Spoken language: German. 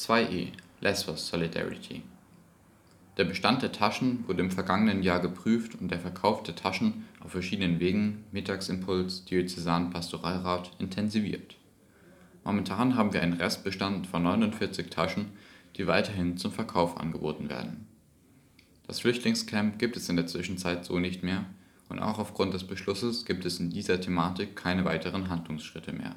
2e Lesbos Solidarity Der Bestand der Taschen wurde im vergangenen Jahr geprüft und der Verkauf der Taschen auf verschiedenen Wegen (Mittagsimpuls, Diözesanpastoralrat) intensiviert. Momentan haben wir einen Restbestand von 49 Taschen, die weiterhin zum Verkauf angeboten werden. Das Flüchtlingscamp gibt es in der Zwischenzeit so nicht mehr und auch aufgrund des Beschlusses gibt es in dieser Thematik keine weiteren Handlungsschritte mehr